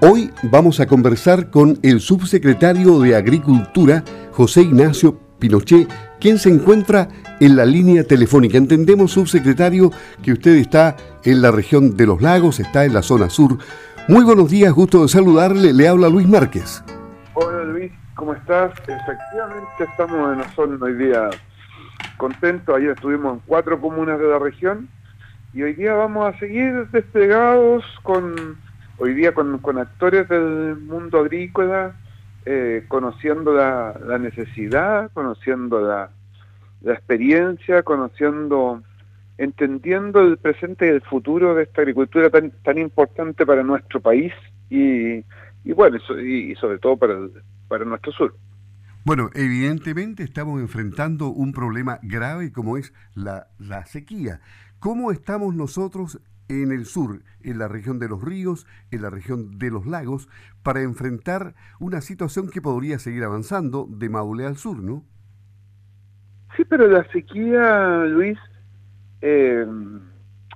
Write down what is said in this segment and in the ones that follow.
Hoy vamos a conversar con el subsecretario de Agricultura, José Ignacio Pinochet, quien se encuentra en la línea telefónica. Entendemos, subsecretario, que usted está en la región de los lagos, está en la zona sur. Muy buenos días, gusto de saludarle. Le habla Luis Márquez. Hola Luis, ¿cómo estás? Efectivamente estamos en la zona hoy día contentos. Ayer estuvimos en cuatro comunas de la región y hoy día vamos a seguir desplegados con hoy día con, actores del mundo agrícola, eh, conociendo la, necesidad, conociendo la, experiencia, conociendo, entendiendo el presente y el futuro de esta agricultura tan, tan importante para nuestro país y, bueno, y, sobre todo para, para nuestro sur. Bueno, evidentemente estamos enfrentando un problema grave como es la, la sequía. ¿Cómo estamos nosotros en el sur, en la región de los ríos, en la región de los lagos, para enfrentar una situación que podría seguir avanzando de Maule al sur, ¿no? Sí, pero la sequía, Luis, eh,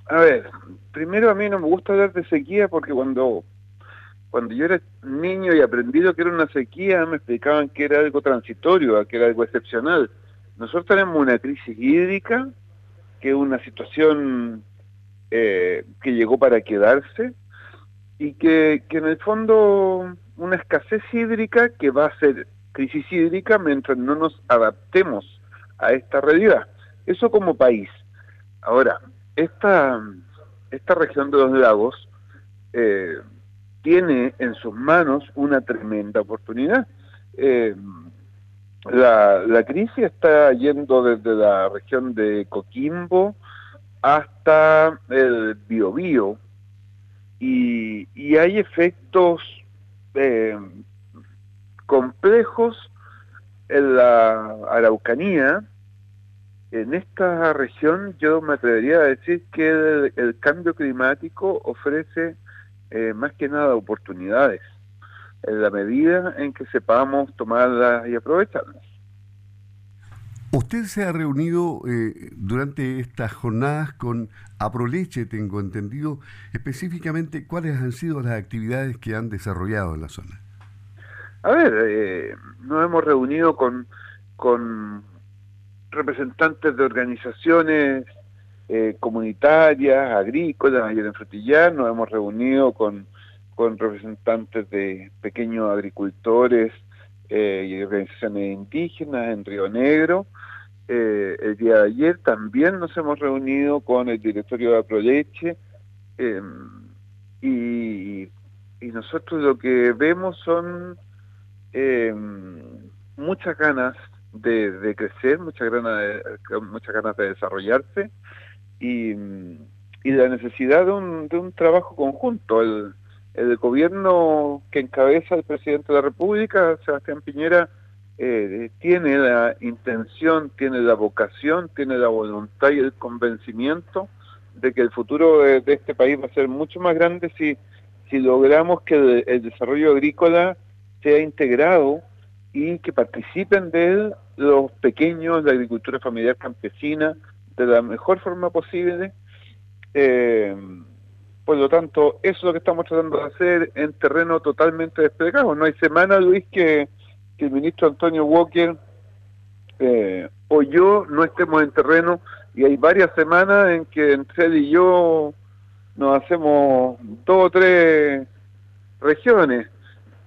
a ver, primero a mí no me gusta hablar de sequía porque cuando, cuando yo era niño y aprendí lo que era una sequía, me explicaban que era algo transitorio, que era algo excepcional. Nosotros tenemos una crisis hídrica, que es una situación eh, que llegó para quedarse y que, en el fondo una escasez hídrica que va a ser crisis hídrica mientras no nos adaptemos a esta realidad. Eso como país. Ahora, esta, esta región de los lagos eh, tiene en sus manos una tremenda oportunidad. Eh, la, la crisis está yendo desde la región de Coquimbo, hasta el biobío y, hay efectos eh, complejos en la Araucanía. En esta región yo me atrevería a decir que el, cambio climático ofrece eh, más que nada oportunidades en la medida en que sepamos tomarlas y aprovecharlas. Usted se ha reunido eh, durante estas jornadas con Aproleche, tengo entendido, específicamente cuáles han sido las actividades que han desarrollado en la zona. A ver, eh, nos hemos reunido con, con representantes de organizaciones eh, comunitarias, agrícolas, ayer en Frutillar, nos hemos reunido con, con representantes de pequeños agricultores y organizaciones indígenas en Río Negro, eh, el día de ayer también nos hemos reunido con el directorio de Aproleche em, y, nosotros lo que vemos son em, muchas ganas de, crecer, muchas ganas de, muchas ganas de desarrollarse y, la necesidad de un, de un trabajo conjunto. El, el gobierno que encabeza el presidente de la República, Sebastián Piñera, eh, tiene la intención, tiene la vocación, tiene la voluntad y el convencimiento de que el futuro de, este país va a ser mucho más grande si, logramos que el, desarrollo agrícola sea integrado y que participen de él los pequeños, la agricultura familiar campesina, de la mejor forma posible. Eh, por lo tanto, eso es lo que estamos tratando de hacer en terreno totalmente desplegado. No hay semana, Luis, que, el ministro Antonio Walker eh, o yo no estemos en terreno y hay varias semanas en que entre él y yo nos hacemos dos o tres regiones.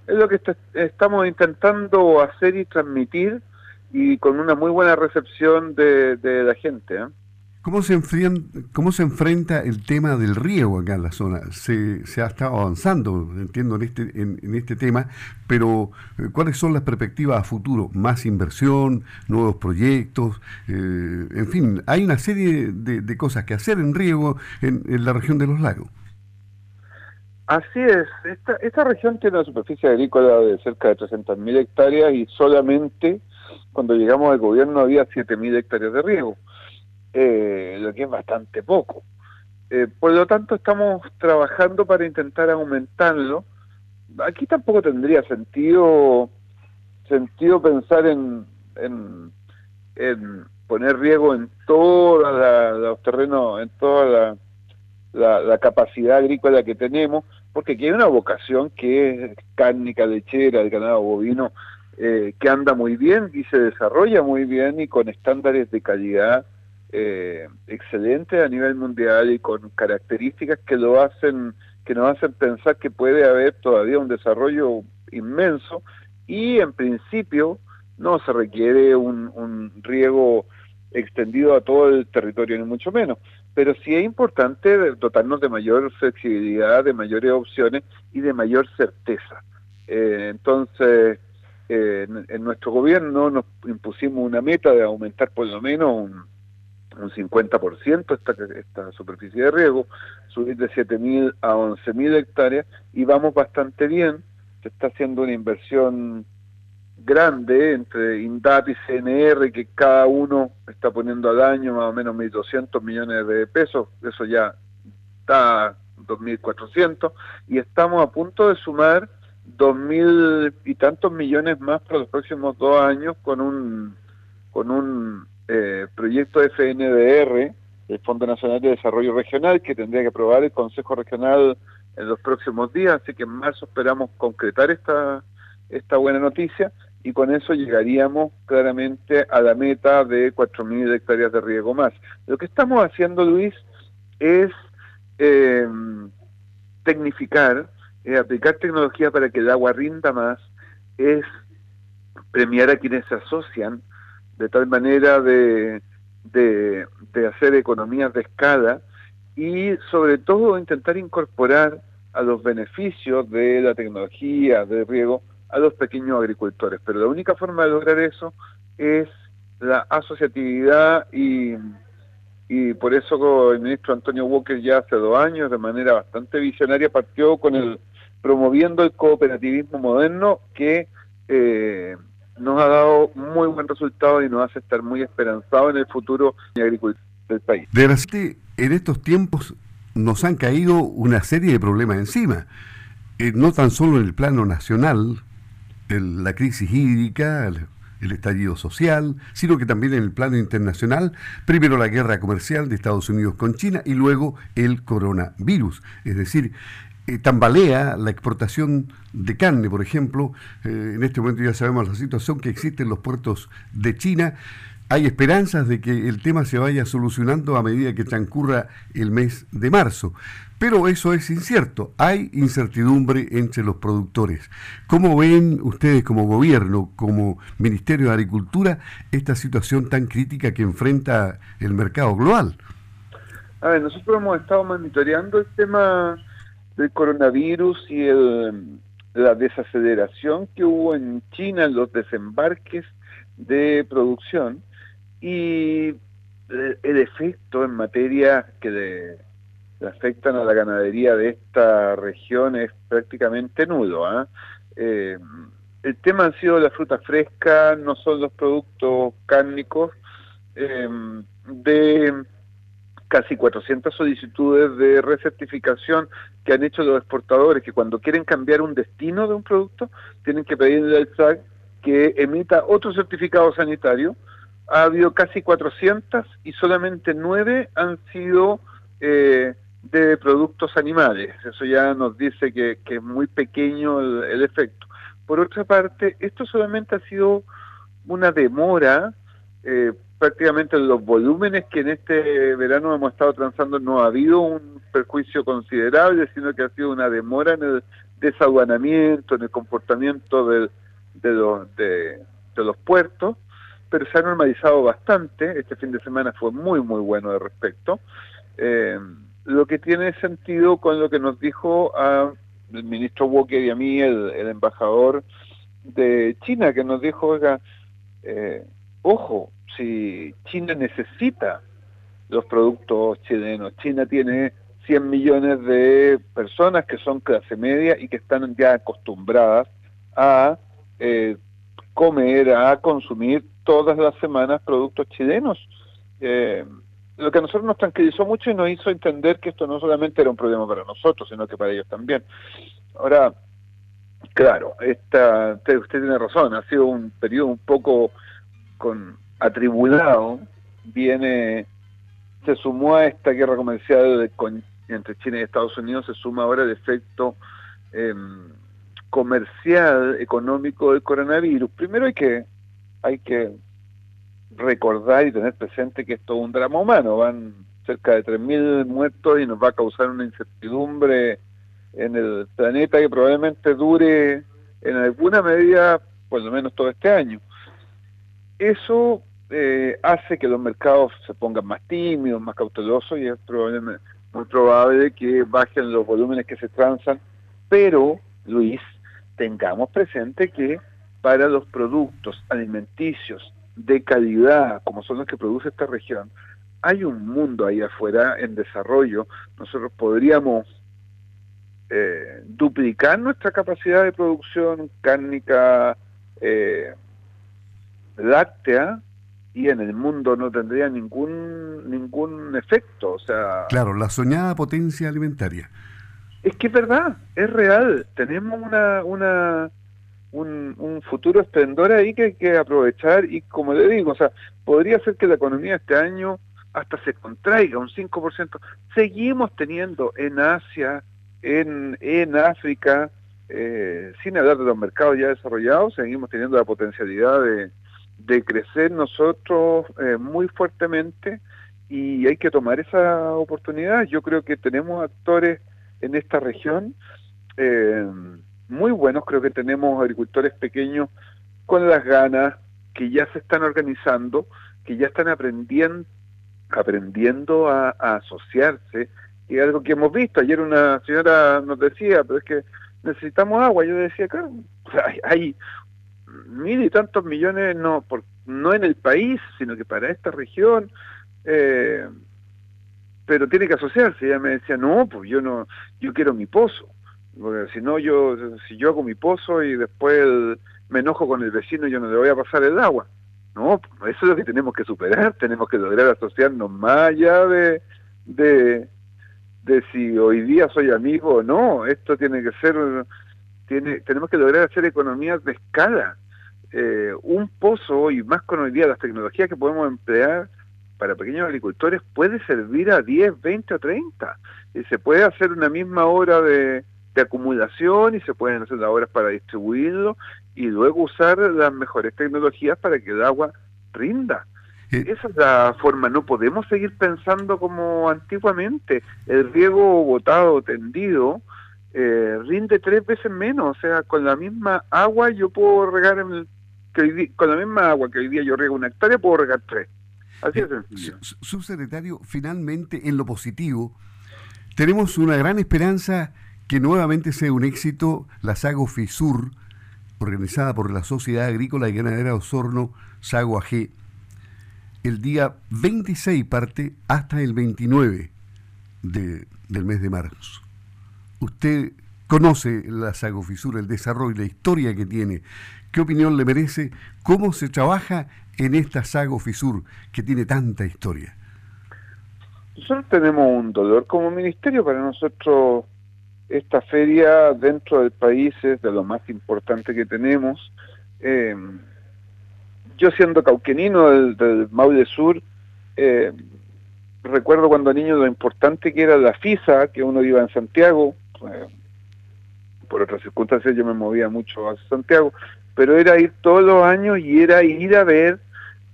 Es lo que estamos intentando hacer y transmitir y con una muy buena recepción de, de la gente. ¿eh? ¿Cómo se, ¿Cómo se enfrenta el tema del riego acá en la zona? Se, se ha estado avanzando, entiendo, en este, en, este tema, pero eh, ¿cuáles son las perspectivas a futuro? ¿Más inversión? ¿Nuevos proyectos? Eh, en fin, hay una serie de, cosas que hacer en riego en, la región de los lagos. Así es, esta, esta región tiene una superficie agrícola de cerca de 300.000 hectáreas y solamente cuando llegamos al gobierno había 7.000 hectáreas de riego eh, lo que es bastante poco. Eh, por lo tanto, estamos trabajando para intentar aumentarlo. Aquí tampoco tendría sentido sentido pensar en, en, poner riego en todos los terrenos, en toda la, capacidad agrícola que tenemos, porque aquí hay una vocación que es cárnica, lechera, el ganado bovino, eh, que anda muy bien y se desarrolla muy bien y con estándares de calidad eh, excelentes a nivel mundial y con características que lo hacen que nos hacen pensar que puede haber todavía un desarrollo inmenso y en principio no se requiere un, un riego extendido a todo el territorio, ni mucho menos. Pero sí es importante dotarnos de mayor flexibilidad, de mayores opciones y de mayor certeza. Eh, entonces, eh, en, nuestro gobierno nos impusimos una meta de aumentar por lo menos un, un 50% esta, esta superficie de riego, subir de 7.000 a 11.000 hectáreas y vamos bastante bien. Se está haciendo una inversión grande entre INDAP y CNR, que cada uno está poniendo al año más o menos 1.200 millones de pesos, eso ya está 2.400, y estamos a punto de sumar 2.000 y tantos millones más para los próximos dos años con un, con un eh, proyecto FNDR, el Fondo Nacional de Desarrollo Regional, que tendría que aprobar el Consejo Regional en los próximos días, así que en marzo esperamos concretar esta, esta buena noticia y con eso llegaríamos claramente a la meta de 4.000 hectáreas de riego más. Lo que estamos haciendo, Luis, es eh, tecnificar, aplicar tecnología para que el agua rinda más, es premiar a quienes se asocian de tal manera de, de, hacer economías de escala y sobre todo intentar incorporar a los beneficios de la tecnología de riego a los pequeños agricultores. Pero la única forma de lograr eso es la asociatividad y, y por eso el ministro Antonio Walker ya hace dos años, de manera bastante visionaria, partió con el promoviendo el cooperativismo moderno que eh, nos ha dado muy buen resultado y nos hace estar muy esperanzados en el futuro de agricultura del país. De verdad, en estos tiempos nos han caído una serie de problemas encima, eh, no tan solo en el plano nacional, la crisis hídrica, el, estallido social, sino que también en el plano internacional, primero la guerra comercial de Estados Unidos con China y luego el coronavirus. Es decir, tambalea la exportación de carne, por ejemplo. Eh, en este momento ya sabemos la situación que existe en los puertos de China. Hay esperanzas de que el tema se vaya solucionando a medida que transcurra el mes de marzo. Pero eso es incierto. Hay incertidumbre entre los productores. ¿Cómo ven ustedes como gobierno, como Ministerio de Agricultura, esta situación tan crítica que enfrenta el mercado global? A ver, nosotros hemos estado monitoreando el tema del coronavirus y el, la desaceleración que hubo en China en los desembarques de producción y el, efecto en materia que de afectan a la ganadería de esta región es prácticamente nulo. ¿ah? Eh, el tema han sido la fruta fresca, no son los productos cárnicos. Eh, casi 400 solicitudes de recertificación que han hecho los exportadores, que cuando quieren cambiar un destino de un producto, tienen que pedirle al SAC que emita otro certificado sanitario. Ha habido casi 400 y solamente 9 han sido eh, de productos animales. Eso ya nos dice que, es muy pequeño el, efecto. Por otra parte, esto solamente ha sido una demora, eh, prácticamente los volúmenes que en este verano hemos estado transando no ha habido un perjuicio considerable, sino que ha sido una demora en el desaguanamiento, en el comportamiento de, los, de, los puertos, pero se ha normalizado bastante. Este fin de semana fue muy, muy bueno de respecto. Eh, lo que tiene sentido con lo que nos dijo a el ministro Walker y a mí, el, embajador de China, que nos dijo, oiga, eh, ojo, si China necesita los productos chilenos, China tiene 100 millones de personas que son clase media y que están ya acostumbradas a eh, comer, a consumir todas las semanas productos chilenos. Eh, lo que a nosotros nos tranquilizó mucho y nos hizo entender que esto no solamente era un problema para nosotros, sino que para ellos también. Ahora, claro, esta, usted, tiene razón, ha sido un periodo un poco con atribulado, viene, se sumó a esta guerra comercial con entre China y Estados Unidos se suma ahora el efecto em, comercial, económico del coronavirus. Primero hay que, hay que recordar y tener presente que esto es un drama humano, van cerca de 3.000 muertos y nos va a causar una incertidumbre en el planeta que probablemente dure en alguna medida por lo menos todo este año. Eso eh, hace que los mercados se pongan más tímidos, más cautelosos y es probablemente, muy probable que bajen los volúmenes que se transan, pero, Luis, tengamos presente que para los productos alimenticios de calidad, como son los que produce esta región, hay un mundo ahí afuera en desarrollo. Nosotros podríamos eh, duplicar nuestra capacidad de producción cárnica eh, láctea y en el mundo no tendría ningún ningún efecto, o sea... Claro, la soñada potencia alimentaria. Es que es verdad, es real. Tenemos una, una un, un futuro esplendor ahí que hay que aprovechar y como le digo, o sea, podría ser que la economía este año hasta se contraiga un 5%. Seguimos teniendo en Asia, en, en África, eh, sin hablar de los mercados ya desarrollados, seguimos teniendo la potencialidad de, de crecer nosotros eh, muy fuertemente y hay que tomar esa oportunidad. Yo creo que tenemos actores en esta región eh, muy buenos, creo que tenemos agricultores pequeños con las ganas, que ya se están organizando, que ya están aprendiendo aprendiendo a, asociarse, y algo que hemos visto. Ayer una señora nos decía, pero es que necesitamos agua. Yo decía, claro, hay mil y tantos millones no por, no en el país, sino que para esta región, eh, pero tiene que asociarse. Ella me decía, no, pues yo no, yo quiero mi pozo, porque si no yo, si yo hago mi pozo y después me enojo con el vecino, yo no le voy a pasar el agua. No, pues, eso es lo que tenemos que superar, tenemos que lograr asociarnos más allá de, de, de si hoy día soy amigo o no, esto tiene que ser, tiene, tenemos que lograr hacer economías de escala eh, un pozo, y más con hoy día las tecnologías que podemos emplear para pequeños agricultores, puede servir a 10, 20 o 30. Y se puede hacer una misma hora de, acumulación y se pueden hacer las horas para distribuirlo y luego usar las mejores tecnologías para que el agua rinda. Eh, Esa es la forma, no podemos seguir pensando como antiguamente. El riego botado, tendido, eh, rinde tres veces menos, o sea, con la misma agua yo puedo regar en el con la misma agua que hoy día yo riego una hectárea, puedo regar tres. Así es sencillo. Subsecretario, finalmente, en lo positivo, tenemos una gran esperanza que nuevamente sea un éxito la Sago FISUR, organizada por la Sociedad Agrícola y Ganadera Osorno, Sago AG. El día 26 parte hasta el 29 de, del mes de marzo. Usted conoce la Sago FISUR, el desarrollo, la historia que tiene, ¿Qué opinión le merece? ¿Cómo se trabaja en esta Sago Fisur que tiene tanta historia? Nosotros tenemos un dolor como ministerio para nosotros. Esta feria dentro del país es de lo más importante que tenemos. Eh, yo siendo cauquenino del, Maule Sur, eh, recuerdo cuando niño lo importante que era la FISA, que uno iba en Santiago, eh, por otras circunstancias yo me movía mucho a Santiago, pero era ir todos los años y era ir a ver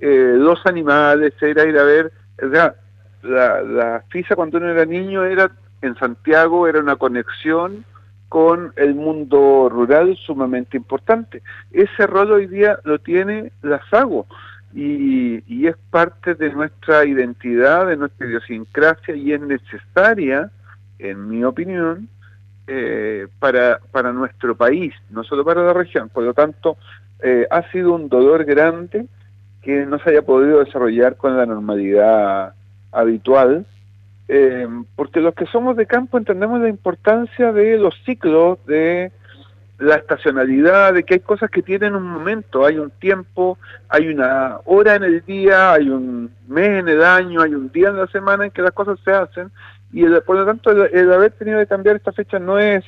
eh, los animales, era ir a ver, o sea, la, la FISA cuando uno era niño era en Santiago, era una conexión con el mundo rural sumamente importante. Ese rol hoy día lo tiene la SAGO y, y es parte de nuestra identidad, de nuestra idiosincrasia y es necesaria, en mi opinión, eh, para, para nuestro país, no solo para la región. Por lo tanto, eh, ha sido un dolor grande que no se haya podido desarrollar con la normalidad habitual, eh, porque los que somos de campo entendemos la importancia de los ciclos, de la estacionalidad, de que hay cosas que tienen un momento, hay un tiempo, hay una hora en el día, hay un mes en el año, hay un día en la semana en que las cosas se hacen y por lo tanto el, haber tenido que cambiar esta fecha no es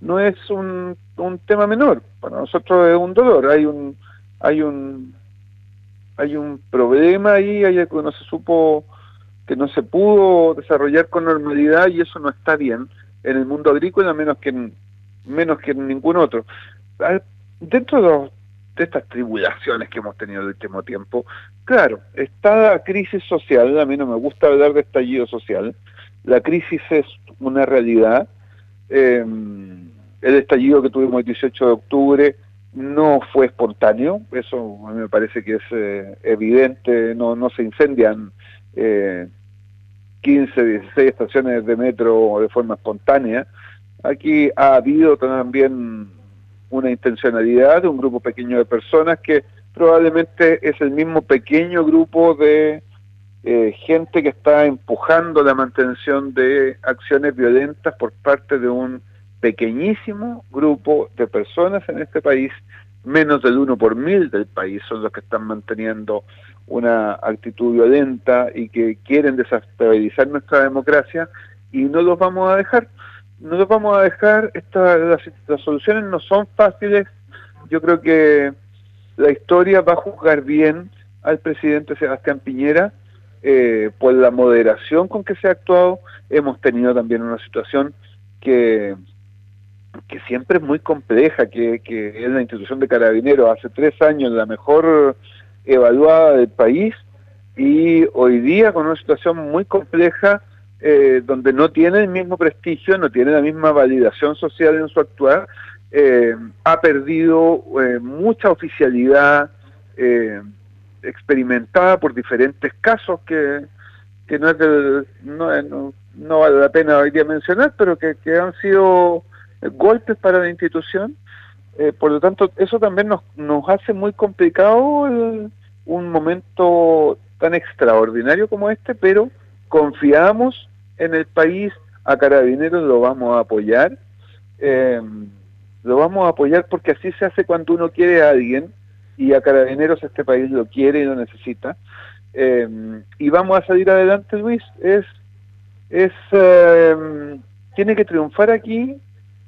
no es un, un tema menor. Para nosotros es un dolor. Hay un hay un hay un problema ahí hay algo que no se supo que no se pudo desarrollar con normalidad y eso no está bien en el mundo agrícola menos que en, menos que en ningún otro. Dentro de, estas tribulaciones que hemos tenido el último tiempo, claro, está la crisis social, a mí no me gusta hablar de estallido social, la crisis es una realidad, eh, el estallido que tuvimos el 18 de octubre no fue espontáneo, eso a mí me parece que es eh, evidente, no, no se incendian eh, 15, 16 estaciones de metro de forma espontánea. Aquí ha habido también una intencionalidad de un grupo pequeño de personas que probablemente es el mismo pequeño grupo de eh, gente que está empujando la mantención de acciones violentas por parte de un pequeñísimo grupo de personas en este país, menos del 1 por mil del país son los que están manteniendo una actitud violenta y que quieren desestabilizar nuestra democracia y no los vamos a dejar. No los vamos a dejar, Esta, las soluciones no son fáciles, yo creo que la historia va a juzgar bien al presidente Sebastián Piñera eh, por la moderación con que se ha actuado. Hemos tenido también una situación que, que siempre es muy compleja, que, que es la institución de carabineros. Hace tres años la mejor evaluada del país y hoy día con una situación muy compleja eh, donde no tiene el mismo prestigio, no tiene la misma validación social en su actuar, eh, ha perdido eh, mucha oficialidad experimentada por diferentes casos que, que no, es no, no, vale la pena hoy día mencionar, pero que, que han sido golpes para la institución. por lo tanto, eso también nos, nos hace muy complicado el, un momento tan extraordinario como este, pero confiamos en el país, a Carabineros lo vamos a apoyar, eh, lo vamos a apoyar porque así se hace cuando uno quiere a alguien y a Carabineros este país lo quiere y lo necesita. Eh, y vamos a salir adelante, Luis, es, es eh, tiene que triunfar aquí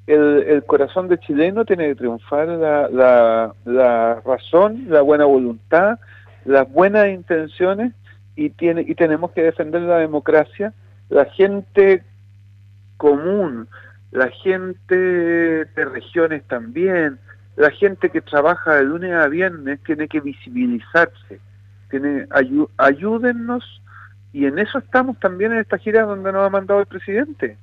el, el, corazón de chileno, tiene que triunfar la, la, la razón, la buena voluntad, las buenas intenciones y, tiene, y tenemos que defender la democracia. La gente común, la gente de regiones también, la gente que trabaja de lunes a viernes tiene que visibilizarse, tiene ayúdennos y en eso estamos también en esta gira donde nos ha mandado el presidente,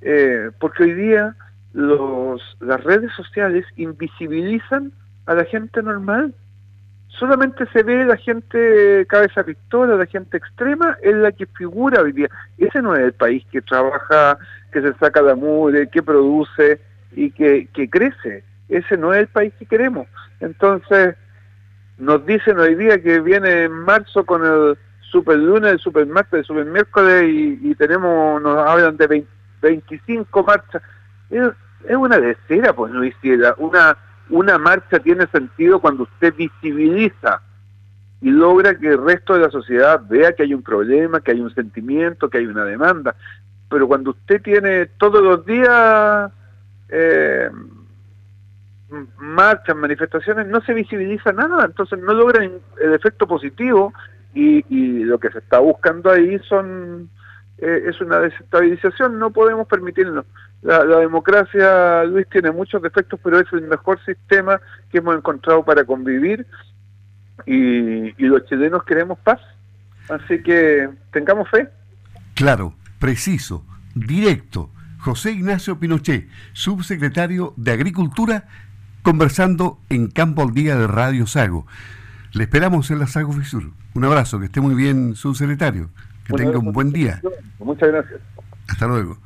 eh, porque hoy día los, las redes sociales invisibilizan a la gente normal solamente se ve la gente cabeza pistola, la gente extrema, es la que figura hoy día. Ese no es el país que trabaja, que se saca la mure, que produce y que, que crece. Ese no es el país que queremos. Entonces, nos dicen hoy día que viene en marzo con el super lunes, el super martes, el super miércoles y, tenemos, nos hablan de 25 marchas. Es, una decera, pues no hiciera, una una marcha tiene sentido cuando usted visibiliza y logra que el resto de la sociedad vea que hay un problema, que hay un sentimiento, que hay una demanda. Pero cuando usted tiene todos los días eh, marchas, manifestaciones, no se visibiliza nada, entonces no logra el efecto positivo y, y lo que se está buscando ahí son eh, es una desestabilización, no podemos permitirlo. La, democracia, Luis, tiene muchos defectos, pero es el mejor sistema que hemos encontrado para convivir y, los chilenos queremos paz. Así que tengamos fe. Claro, preciso, directo. José Ignacio Pinochet, subsecretario de Agricultura, conversando en Campo al Día de Radio Sago. Le esperamos en la Sago Fisur. Un abrazo, que esté muy bien, subsecretario. Que tenga un buen día. Muchas gracias. Hasta luego.